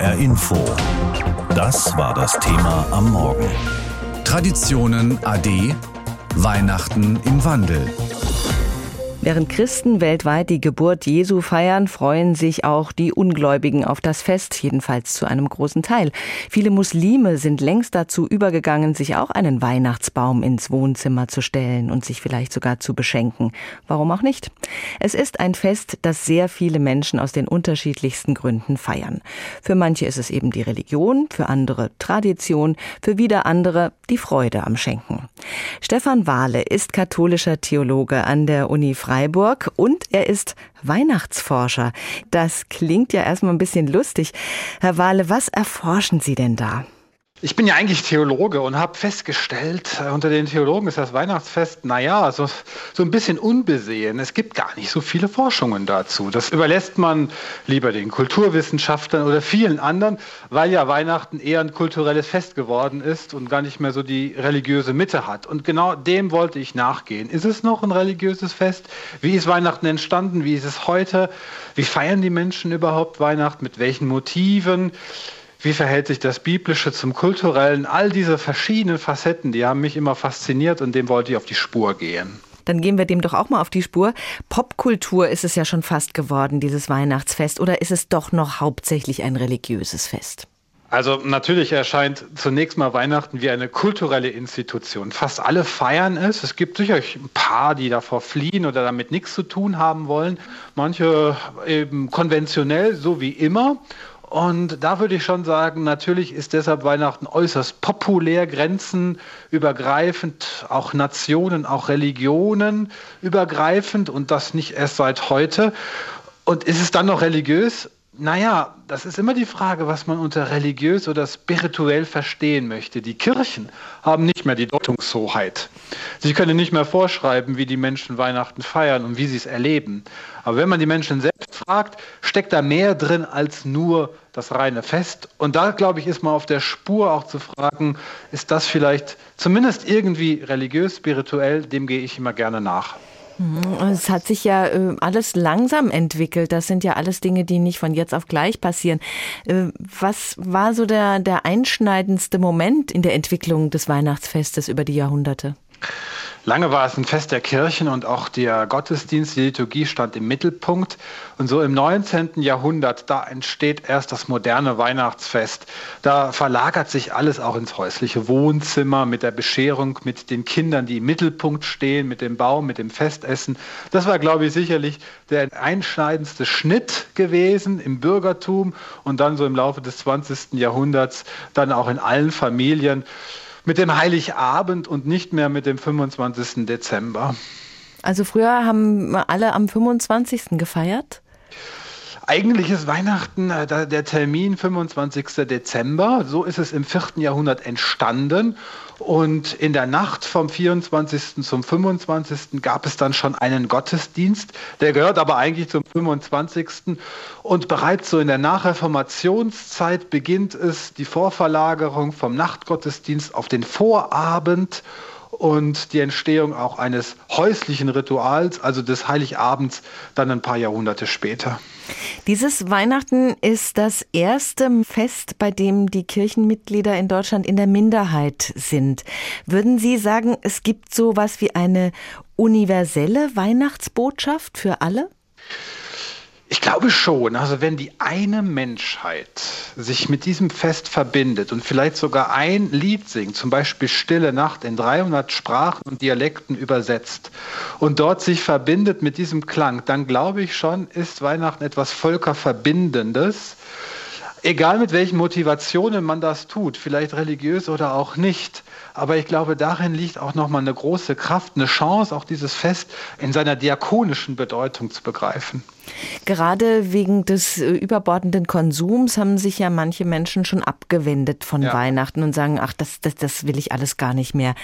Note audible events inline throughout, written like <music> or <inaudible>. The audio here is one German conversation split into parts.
HR Info. Das war das Thema am Morgen. Traditionen AD. Weihnachten im Wandel. Während Christen weltweit die Geburt Jesu feiern, freuen sich auch die Ungläubigen auf das Fest, jedenfalls zu einem großen Teil. Viele Muslime sind längst dazu übergegangen, sich auch einen Weihnachtsbaum ins Wohnzimmer zu stellen und sich vielleicht sogar zu beschenken. Warum auch nicht? Es ist ein Fest, das sehr viele Menschen aus den unterschiedlichsten Gründen feiern. Für manche ist es eben die Religion, für andere Tradition, für wieder andere die Freude am Schenken. Stefan Wahle ist katholischer Theologe an der Uni Freiburg und er ist Weihnachtsforscher. Das klingt ja erstmal ein bisschen lustig. Herr Wahle, was erforschen Sie denn da? Ich bin ja eigentlich Theologe und habe festgestellt, äh, unter den Theologen ist das Weihnachtsfest, naja, so, so ein bisschen unbesehen. Es gibt gar nicht so viele Forschungen dazu. Das überlässt man lieber den Kulturwissenschaftlern oder vielen anderen, weil ja Weihnachten eher ein kulturelles Fest geworden ist und gar nicht mehr so die religiöse Mitte hat. Und genau dem wollte ich nachgehen. Ist es noch ein religiöses Fest? Wie ist Weihnachten entstanden? Wie ist es heute? Wie feiern die Menschen überhaupt Weihnachten? Mit welchen Motiven? Wie verhält sich das Biblische zum Kulturellen? All diese verschiedenen Facetten, die haben mich immer fasziniert und dem wollte ich auf die Spur gehen. Dann gehen wir dem doch auch mal auf die Spur. Popkultur ist es ja schon fast geworden, dieses Weihnachtsfest, oder ist es doch noch hauptsächlich ein religiöses Fest? Also natürlich erscheint zunächst mal Weihnachten wie eine kulturelle Institution. Fast alle feiern es. Es gibt sicherlich ein paar, die davor fliehen oder damit nichts zu tun haben wollen. Manche eben konventionell, so wie immer. Und da würde ich schon sagen, natürlich ist deshalb Weihnachten äußerst populär, grenzenübergreifend, auch Nationen, auch Religionen übergreifend und das nicht erst seit heute. Und ist es dann noch religiös? Naja, das ist immer die Frage, was man unter religiös oder spirituell verstehen möchte. Die Kirchen haben nicht mehr die Deutungshoheit. Sie können nicht mehr vorschreiben, wie die Menschen Weihnachten feiern und wie sie es erleben. Aber wenn man die Menschen selbst fragt, steckt da mehr drin als nur das reine Fest. Und da, glaube ich, ist man auf der Spur auch zu fragen, ist das vielleicht zumindest irgendwie religiös, spirituell, dem gehe ich immer gerne nach. Mhm. Es hat sich ja äh, alles langsam entwickelt. Das sind ja alles Dinge, die nicht von jetzt auf gleich passieren. Äh, was war so der, der einschneidendste Moment in der Entwicklung des Weihnachtsfestes über die Jahrhunderte? Lange war es ein Fest der Kirchen und auch der Gottesdienst, die Liturgie stand im Mittelpunkt. Und so im 19. Jahrhundert, da entsteht erst das moderne Weihnachtsfest. Da verlagert sich alles auch ins häusliche Wohnzimmer mit der Bescherung, mit den Kindern, die im Mittelpunkt stehen, mit dem Baum, mit dem Festessen. Das war, glaube ich, sicherlich der einschneidendste Schnitt gewesen im Bürgertum und dann so im Laufe des 20. Jahrhunderts dann auch in allen Familien mit dem Heiligabend und nicht mehr mit dem 25. Dezember. Also früher haben alle am 25. gefeiert? Eigentlich ist Weihnachten äh, der Termin 25. Dezember. So ist es im 4. Jahrhundert entstanden. Und in der Nacht vom 24. zum 25. gab es dann schon einen Gottesdienst. Der gehört aber eigentlich zum 25. Und bereits so in der Nachreformationszeit beginnt es die Vorverlagerung vom Nachtgottesdienst auf den Vorabend und die Entstehung auch eines häuslichen Rituals, also des Heiligabends, dann ein paar Jahrhunderte später. Dieses Weihnachten ist das erste Fest, bei dem die Kirchenmitglieder in Deutschland in der Minderheit sind. Würden Sie sagen, es gibt so was wie eine universelle Weihnachtsbotschaft für alle? Ich glaube schon. Also wenn die eine Menschheit sich mit diesem Fest verbindet und vielleicht sogar ein Lied singt, zum Beispiel Stille Nacht in 300 Sprachen und Dialekten übersetzt und dort sich verbindet mit diesem Klang, dann glaube ich schon, ist Weihnachten etwas Völkerverbindendes. Egal mit welchen Motivationen man das tut, vielleicht religiös oder auch nicht. Aber ich glaube, darin liegt auch nochmal eine große Kraft, eine Chance, auch dieses Fest in seiner diakonischen Bedeutung zu begreifen. Gerade wegen des äh, überbordenden Konsums haben sich ja manche Menschen schon abgewendet von ja. Weihnachten und sagen, ach, das, das, das will ich alles gar nicht mehr.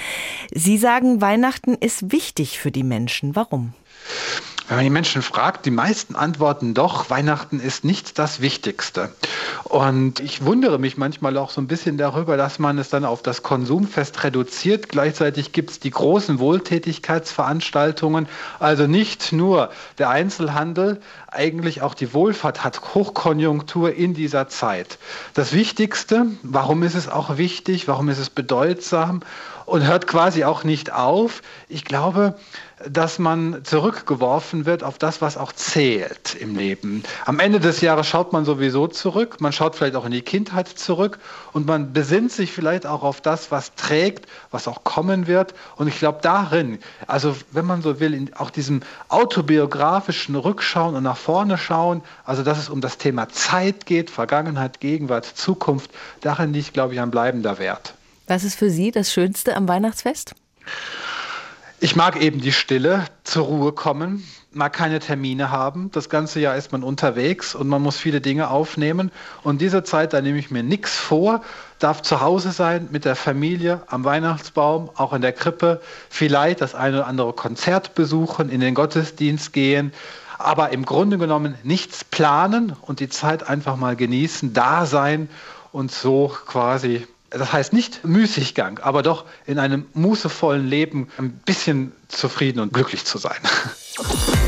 Sie sagen, Weihnachten ist wichtig für die Menschen. Warum? Wenn man die Menschen fragt, die meisten antworten doch, Weihnachten ist nicht das Wichtigste. Und ich wundere mich manchmal auch so ein bisschen darüber, dass man es dann auf das Konsumfest reduziert. Gleichzeitig gibt es die großen Wohltätigkeitsveranstaltungen. Also nicht nur der Einzelhandel, eigentlich auch die Wohlfahrt hat Hochkonjunktur in dieser Zeit. Das Wichtigste, warum ist es auch wichtig, warum ist es bedeutsam und hört quasi auch nicht auf. Ich glaube, dass man zurückgeworfen wird auf das, was auch zählt im Leben. Am Ende des Jahres schaut man sowieso zurück, man schaut vielleicht auch in die Kindheit zurück und man besinnt sich vielleicht auch auf das, was trägt, was auch kommen wird. Und ich glaube darin, also wenn man so will, in auch diesem autobiografischen Rückschauen und nach vorne schauen, also dass es um das Thema Zeit geht, Vergangenheit, Gegenwart, Zukunft, darin liegt, glaube ich, ein bleibender Wert. Was ist für Sie das Schönste am Weihnachtsfest? Ich mag eben die Stille, zur Ruhe kommen, mag keine Termine haben. Das ganze Jahr ist man unterwegs und man muss viele Dinge aufnehmen. Und diese Zeit, da nehme ich mir nichts vor, darf zu Hause sein mit der Familie, am Weihnachtsbaum, auch in der Krippe, vielleicht das eine oder andere Konzert besuchen, in den Gottesdienst gehen. Aber im Grunde genommen nichts planen und die Zeit einfach mal genießen, da sein und so quasi das heißt nicht Müßiggang, aber doch in einem mußevollen Leben ein bisschen zufrieden und glücklich zu sein. <laughs>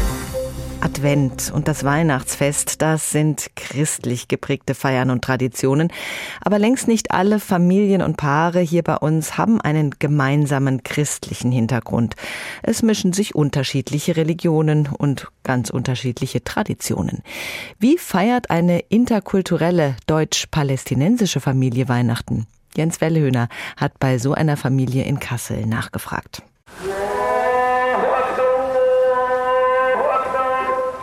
Advent und das Weihnachtsfest, das sind christlich geprägte Feiern und Traditionen. Aber längst nicht alle Familien und Paare hier bei uns haben einen gemeinsamen christlichen Hintergrund. Es mischen sich unterschiedliche Religionen und ganz unterschiedliche Traditionen. Wie feiert eine interkulturelle deutsch-palästinensische Familie Weihnachten? Jens Wellhöhner hat bei so einer Familie in Kassel nachgefragt.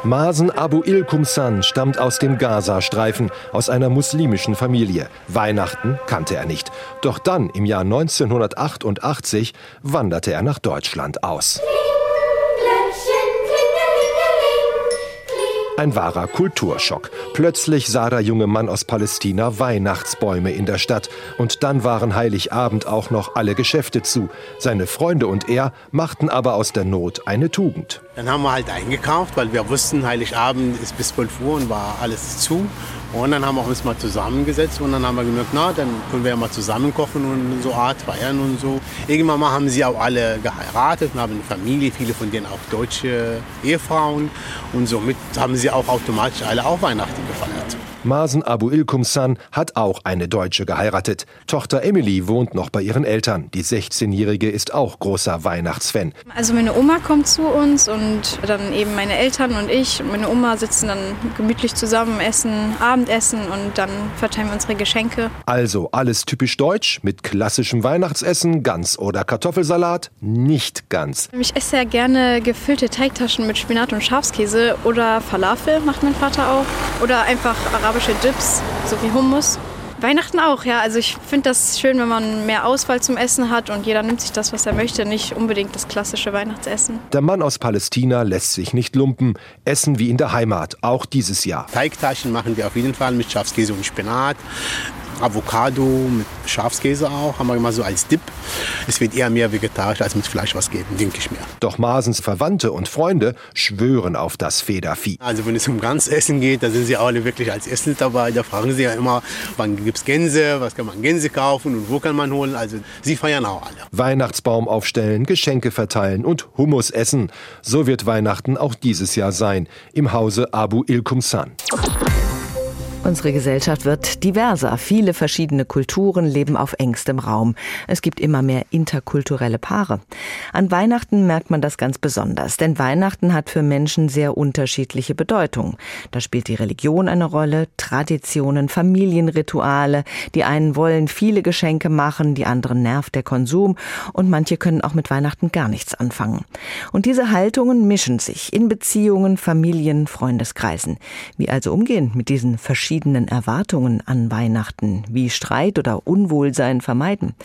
Masen Abu Ilkumsan stammt aus dem Gazastreifen, aus einer muslimischen Familie. Weihnachten kannte er nicht. Doch dann, im Jahr 1988, wanderte er nach Deutschland aus. Ein wahrer Kulturschock. Plötzlich sah der junge Mann aus Palästina Weihnachtsbäume in der Stadt. Und dann waren Heiligabend auch noch alle Geschäfte zu. Seine Freunde und er machten aber aus der Not eine Tugend. Dann haben wir halt eingekauft, weil wir wussten, Heiligabend ist bis 12 Uhr und war alles zu. Und dann haben wir uns mal zusammengesetzt und dann haben wir gemerkt, na, dann können wir ja mal zusammen kochen und so Art feiern und so. Irgendwann mal haben sie auch alle geheiratet und haben eine Familie, viele von denen auch deutsche Ehefrauen. Und somit haben sie auch automatisch alle auch Weihnachten gefeiert. Masen Abu Ilkumsan hat auch eine Deutsche geheiratet. Tochter Emily wohnt noch bei ihren Eltern. Die 16-Jährige ist auch großer Weihnachtsfan. Also meine Oma kommt zu uns und dann eben meine Eltern und ich und meine Oma sitzen dann gemütlich zusammen, essen Abendessen und dann verteilen wir unsere Geschenke. Also alles typisch deutsch mit klassischem Weihnachtsessen, Gans oder Kartoffelsalat? Nicht ganz. Ich esse sehr gerne gefüllte Teigtaschen mit Spinat und Schafskäse oder Falafel macht mein Vater auch oder einfach arabische arabische Dips, so wie Hummus. Weihnachten auch, ja. Also ich finde das schön, wenn man mehr Auswahl zum Essen hat und jeder nimmt sich das, was er möchte, nicht unbedingt das klassische Weihnachtsessen. Der Mann aus Palästina lässt sich nicht lumpen. Essen wie in der Heimat, auch dieses Jahr. Teigtaschen machen wir auf jeden Fall mit Schafskäse und Spinat. Avocado mit Schafskäse auch, haben wir immer so als Dip. Es wird eher mehr vegetarisch als mit Fleisch was geben, denke ich mir. Doch Masens Verwandte und Freunde schwören auf das Federvieh. Also wenn es um Ganzessen geht, da sind sie alle wirklich als Essen dabei. Da fragen sie ja immer, wann gibt es Gänse, was kann man Gänse kaufen und wo kann man holen. Also sie feiern auch alle. Weihnachtsbaum aufstellen, Geschenke verteilen und Hummus essen. So wird Weihnachten auch dieses Jahr sein, im Hause Abu Ilkumsan. Unsere Gesellschaft wird diverser. Viele verschiedene Kulturen leben auf engstem Raum. Es gibt immer mehr interkulturelle Paare. An Weihnachten merkt man das ganz besonders, denn Weihnachten hat für Menschen sehr unterschiedliche Bedeutung. Da spielt die Religion eine Rolle, Traditionen, Familienrituale. Die einen wollen viele Geschenke machen, die anderen nervt der Konsum und manche können auch mit Weihnachten gar nichts anfangen. Und diese Haltungen mischen sich in Beziehungen, Familien, Freundeskreisen. Wie also umgehen mit diesen verschiedenen verschiedenen Erwartungen an Weihnachten, wie Streit oder Unwohlsein vermeiden.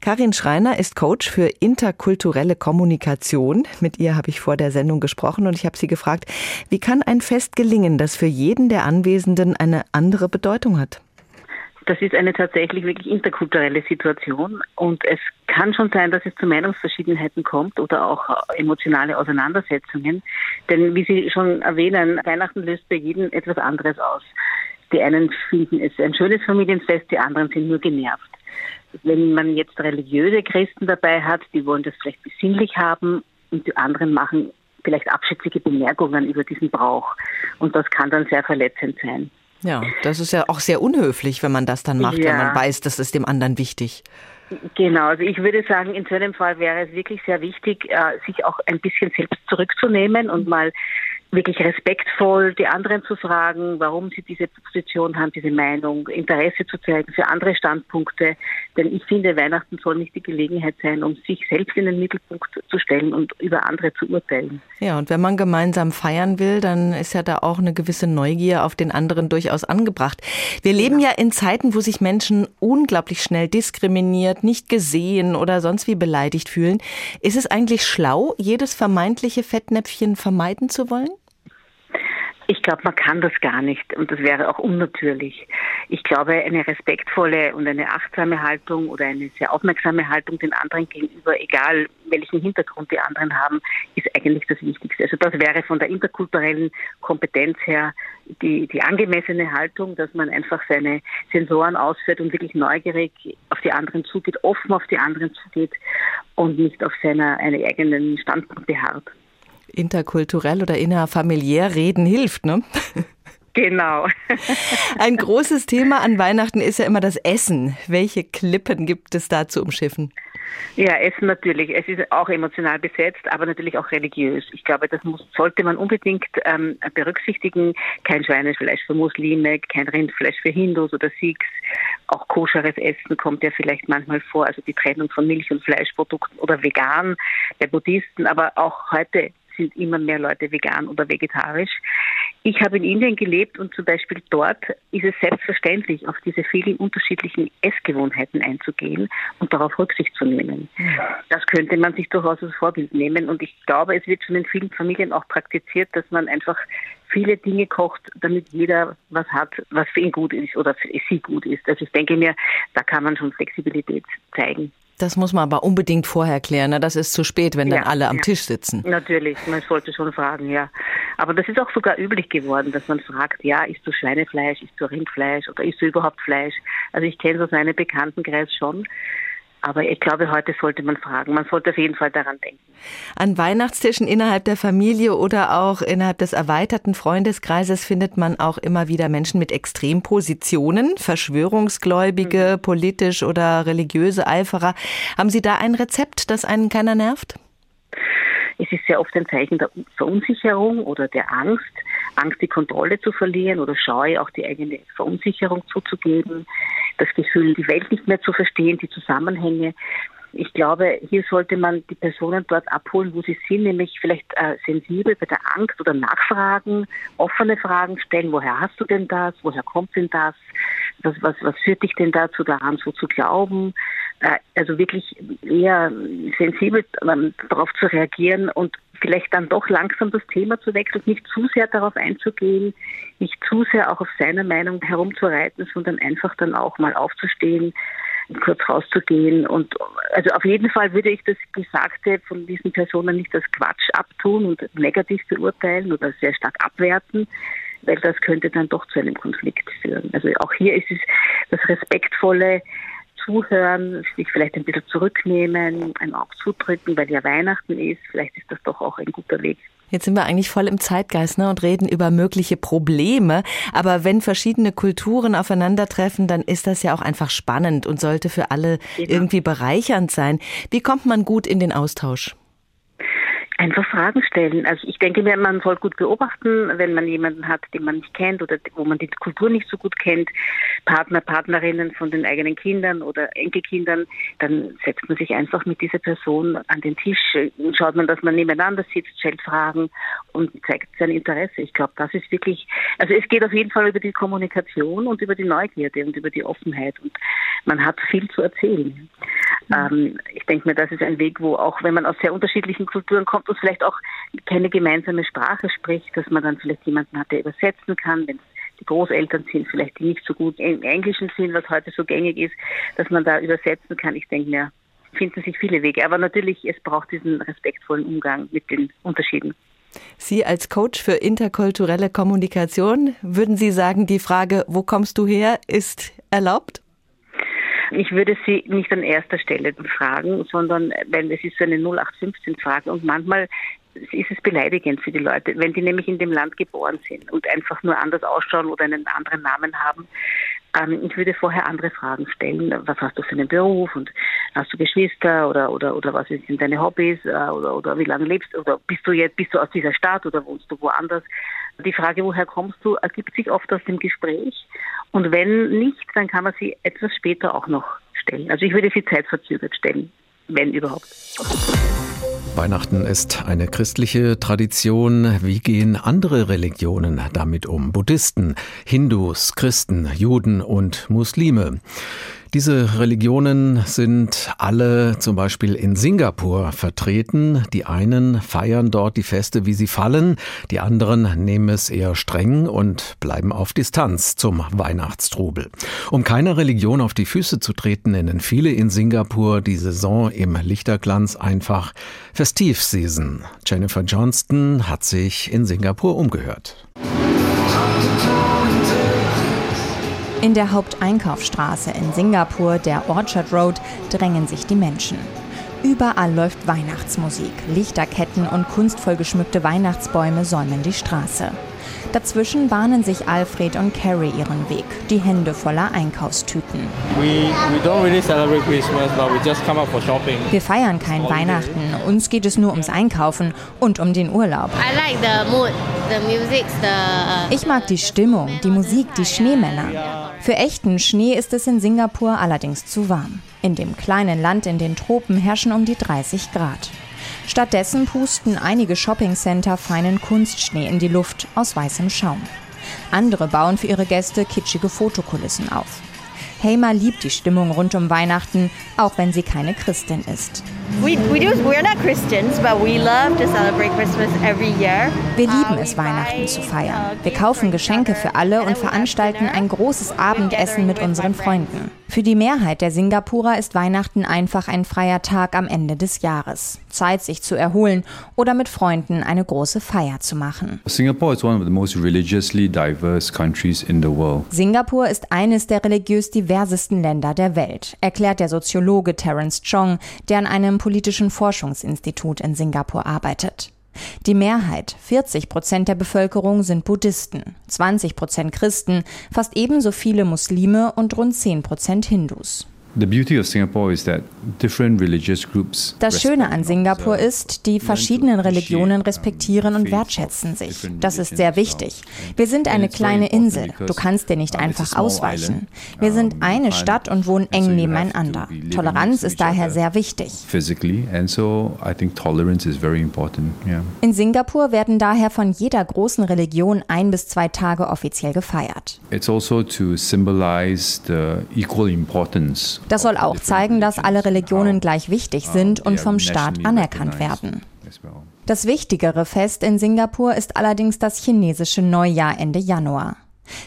Karin Schreiner ist Coach für interkulturelle Kommunikation. Mit ihr habe ich vor der Sendung gesprochen und ich habe sie gefragt, wie kann ein Fest gelingen, das für jeden der Anwesenden eine andere Bedeutung hat? Das ist eine tatsächlich wirklich interkulturelle Situation und es kann schon sein, dass es zu Meinungsverschiedenheiten kommt oder auch emotionale Auseinandersetzungen. Denn wie Sie schon erwähnen, Weihnachten löst bei jedem etwas anderes aus. Die einen finden es ein schönes Familienfest, die anderen sind nur genervt. Wenn man jetzt religiöse Christen dabei hat, die wollen das vielleicht besinnlich haben und die anderen machen vielleicht abschätzige Bemerkungen über diesen Brauch. Und das kann dann sehr verletzend sein. Ja, das ist ja auch sehr unhöflich, wenn man das dann macht, ja. wenn man weiß, das ist dem anderen wichtig. Genau, also ich würde sagen, in so einem Fall wäre es wirklich sehr wichtig, äh, sich auch ein bisschen selbst zurückzunehmen und mal wirklich respektvoll die anderen zu fragen, warum sie diese Position haben, diese Meinung, Interesse zu zeigen für andere Standpunkte. Denn ich finde, Weihnachten soll nicht die Gelegenheit sein, um sich selbst in den Mittelpunkt zu stellen und über andere zu urteilen. Ja, und wenn man gemeinsam feiern will, dann ist ja da auch eine gewisse Neugier auf den anderen durchaus angebracht. Wir leben ja in Zeiten, wo sich Menschen unglaublich schnell diskriminiert, nicht gesehen oder sonst wie beleidigt fühlen. Ist es eigentlich schlau, jedes vermeintliche Fettnäpfchen vermeiden zu wollen? Ich glaube, man kann das gar nicht und das wäre auch unnatürlich. Ich glaube, eine respektvolle und eine achtsame Haltung oder eine sehr aufmerksame Haltung den anderen gegenüber, egal welchen Hintergrund die anderen haben, ist eigentlich das Wichtigste. Also das wäre von der interkulturellen Kompetenz her die, die angemessene Haltung, dass man einfach seine Sensoren ausführt und wirklich neugierig auf die anderen zugeht, offen auf die anderen zugeht und nicht auf seiner eigenen Standpunkt beharrt interkulturell oder innerfamiliär reden hilft, ne? Genau. <laughs> Ein großes Thema an Weihnachten ist ja immer das Essen. Welche Klippen gibt es da zu umschiffen? Ja, Essen natürlich. Es ist auch emotional besetzt, aber natürlich auch religiös. Ich glaube, das muss, sollte man unbedingt ähm, berücksichtigen. Kein Schweinefleisch für Muslime, kein Rindfleisch für Hindus oder Sikhs. Auch koscheres Essen kommt ja vielleicht manchmal vor, also die Trennung von Milch- und Fleischprodukten oder vegan bei Buddhisten. Aber auch heute sind immer mehr Leute vegan oder vegetarisch. Ich habe in Indien gelebt und zum Beispiel dort ist es selbstverständlich, auf diese vielen unterschiedlichen Essgewohnheiten einzugehen und darauf Rücksicht zu nehmen. Das könnte man sich durchaus als Vorbild nehmen und ich glaube, es wird schon in vielen Familien auch praktiziert, dass man einfach viele Dinge kocht, damit jeder was hat, was für ihn gut ist oder für sie gut ist. Also ich denke mir, da kann man schon Flexibilität zeigen. Das muss man aber unbedingt vorher klären. Ne? Das ist zu spät, wenn ja, dann alle am ja. Tisch sitzen. Natürlich, man sollte schon fragen, ja. Aber das ist auch sogar üblich geworden, dass man fragt, ja, isst du Schweinefleisch, isst du Rindfleisch oder isst du überhaupt Fleisch? Also ich kenne so seinen Bekanntenkreis schon. Aber ich glaube, heute sollte man fragen. Man sollte auf jeden Fall daran denken. An Weihnachtstischen innerhalb der Familie oder auch innerhalb des erweiterten Freundeskreises findet man auch immer wieder Menschen mit Extrempositionen, Verschwörungsgläubige, mhm. politisch oder religiöse Eiferer. Haben Sie da ein Rezept, das einen keiner nervt? Es ist sehr oft ein Zeichen der Verunsicherung oder der Angst. Angst, die Kontrolle zu verlieren oder Scheu, auch die eigene Verunsicherung zuzugeben das Gefühl, die Welt nicht mehr zu verstehen, die Zusammenhänge. Ich glaube, hier sollte man die Personen dort abholen, wo sie sind, nämlich vielleicht äh, sensibel bei der Angst oder nachfragen, offene Fragen stellen. Woher hast du denn das? Woher kommt denn das? Was, was, was führt dich denn dazu, daran so zu glauben? Äh, also wirklich eher sensibel ähm, darauf zu reagieren und vielleicht dann doch langsam das Thema zu wechseln, nicht zu sehr darauf einzugehen, nicht zu sehr auch auf seiner Meinung herumzureiten, sondern einfach dann auch mal aufzustehen, kurz rauszugehen und also auf jeden Fall würde ich das Gesagte von diesen Personen nicht als Quatsch abtun und negativ beurteilen oder sehr stark abwerten, weil das könnte dann doch zu einem Konflikt führen. Also auch hier ist es das respektvolle zuhören, sich vielleicht ein bisschen zurücknehmen, ein Auge zudrücken, weil ja Weihnachten ist. Vielleicht ist das doch auch ein guter Weg. Jetzt sind wir eigentlich voll im Zeitgeist ne, und reden über mögliche Probleme. Aber wenn verschiedene Kulturen aufeinandertreffen, dann ist das ja auch einfach spannend und sollte für alle genau. irgendwie bereichernd sein. Wie kommt man gut in den Austausch? Einfach Fragen stellen. Also ich denke mir, man soll gut beobachten, wenn man jemanden hat, den man nicht kennt oder wo man die Kultur nicht so gut kennt, Partner, Partnerinnen von den eigenen Kindern oder Enkelkindern, dann setzt man sich einfach mit dieser Person an den Tisch, schaut man, dass man nebeneinander sitzt, stellt Fragen und zeigt sein Interesse. Ich glaube, das ist wirklich, also es geht auf jeden Fall über die Kommunikation und über die Neugierde und über die Offenheit und man hat viel zu erzählen. Mhm. Ähm, ich denke mir, das ist ein Weg, wo auch, wenn man aus sehr unterschiedlichen Kulturen kommt und vielleicht auch keine gemeinsame Sprache spricht, dass man dann vielleicht jemanden hat, der übersetzen kann, wenn es die Großeltern sind, vielleicht die nicht so gut im Englischen sind, was heute so gängig ist, dass man da übersetzen kann. Ich denke mir, finden sich viele Wege. Aber natürlich, es braucht diesen respektvollen Umgang mit den Unterschieden. Sie als Coach für interkulturelle Kommunikation, würden Sie sagen, die Frage, wo kommst du her, ist erlaubt? Ich würde sie nicht an erster Stelle fragen, sondern weil es ist so eine 0815-Frage und manchmal ist es beleidigend für die Leute, wenn die nämlich in dem Land geboren sind und einfach nur anders ausschauen oder einen anderen Namen haben. Ähm, ich würde vorher andere Fragen stellen. Was hast du für einen Beruf und hast du Geschwister oder oder oder was sind deine Hobbys äh, oder oder wie lange lebst oder bist du jetzt bist du aus dieser Stadt oder wohnst du woanders? Die Frage, woher kommst du, ergibt sich oft aus dem Gespräch. Und wenn nicht, dann kann man sie etwas später auch noch stellen. Also ich würde sie zeitverzögert stellen, wenn überhaupt. Weihnachten ist eine christliche Tradition. Wie gehen andere Religionen damit um? Buddhisten, Hindus, Christen, Juden und Muslime. Diese Religionen sind alle zum Beispiel in Singapur vertreten. Die einen feiern dort die Feste, wie sie fallen, die anderen nehmen es eher streng und bleiben auf Distanz zum Weihnachtstrubel. Um keiner Religion auf die Füße zu treten, nennen viele in Singapur die Saison im Lichterglanz einfach Festivseason. Jennifer Johnston hat sich in Singapur umgehört. In der Haupteinkaufsstraße in Singapur, der Orchard Road, drängen sich die Menschen. Überall läuft Weihnachtsmusik, Lichterketten und kunstvoll geschmückte Weihnachtsbäume säumen die Straße. Dazwischen bahnen sich Alfred und Carrie ihren Weg, die Hände voller Einkaufstüten. Wir feiern kein Weihnachten, uns geht es nur ums Einkaufen und um den Urlaub. Ich mag die Stimmung, die Musik, die Schneemänner. Für echten Schnee ist es in Singapur allerdings zu warm. In dem kleinen Land in den Tropen herrschen um die 30 Grad. Stattdessen pusten einige Shoppingcenter feinen Kunstschnee in die Luft aus weißem Schaum. Andere bauen für ihre Gäste kitschige Fotokulissen auf. Heima liebt die Stimmung rund um Weihnachten, auch wenn sie keine Christin ist. Wir lieben es, Weihnachten zu feiern. Wir kaufen Geschenke für alle und veranstalten ein großes Abendessen mit unseren Freunden. Für die Mehrheit der Singapurer ist Weihnachten einfach ein freier Tag am Ende des Jahres. Zeit, sich zu erholen oder mit Freunden eine große Feier zu machen. Singapur is one of the most religiously diverse countries in the world. Singapur ist eines der religiös diversesten Länder der Welt, erklärt der Soziologe Terence Chong, der an einem politischen Forschungsinstitut in Singapur arbeitet. Die Mehrheit, 40 Prozent der Bevölkerung, sind Buddhisten, 20 Prozent Christen, fast ebenso viele Muslime und rund 10 Prozent Hindus. Das Schöne an Singapur ist, die verschiedenen Religionen respektieren und wertschätzen sich. Das ist sehr wichtig. Wir sind eine kleine Insel. Du kannst dir nicht einfach ausweichen. Wir sind eine Stadt und wohnen eng nebeneinander. Toleranz ist daher sehr wichtig. In Singapur werden daher von jeder großen Religion ein bis zwei Tage offiziell gefeiert. It's also to symbolize the equal importance das soll auch zeigen, dass alle Religionen gleich wichtig sind und vom Staat anerkannt werden. Das wichtigere Fest in Singapur ist allerdings das chinesische Neujahr Ende Januar.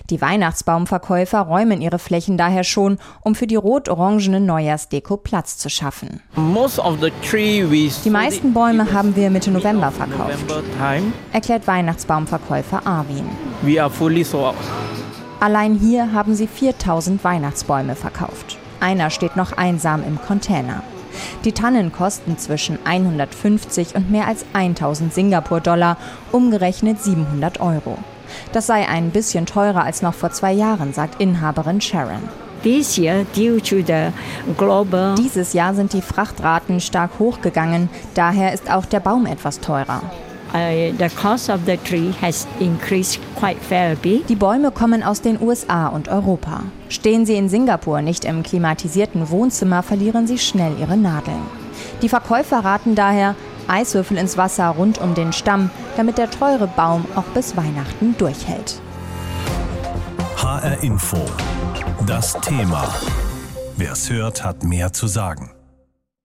Die Weihnachtsbaumverkäufer räumen ihre Flächen daher schon, um für die rot-orangene Neujahrsdeko Platz zu schaffen. Die meisten Bäume haben wir Mitte November verkauft, erklärt Weihnachtsbaumverkäufer Arvin. Allein hier haben sie 4000 Weihnachtsbäume verkauft. Einer steht noch einsam im Container. Die Tannen kosten zwischen 150 und mehr als 1000 Singapur-Dollar, umgerechnet 700 Euro. Das sei ein bisschen teurer als noch vor zwei Jahren, sagt Inhaberin Sharon. Dieses Jahr sind die Frachtraten stark hochgegangen, daher ist auch der Baum etwas teurer. Die Bäume kommen aus den USA und Europa. Stehen sie in Singapur nicht im klimatisierten Wohnzimmer, verlieren sie schnell ihre Nadeln. Die Verkäufer raten daher, Eiswürfel ins Wasser rund um den Stamm, damit der teure Baum auch bis Weihnachten durchhält. HR Info. Das Thema. Wer es hört, hat mehr zu sagen.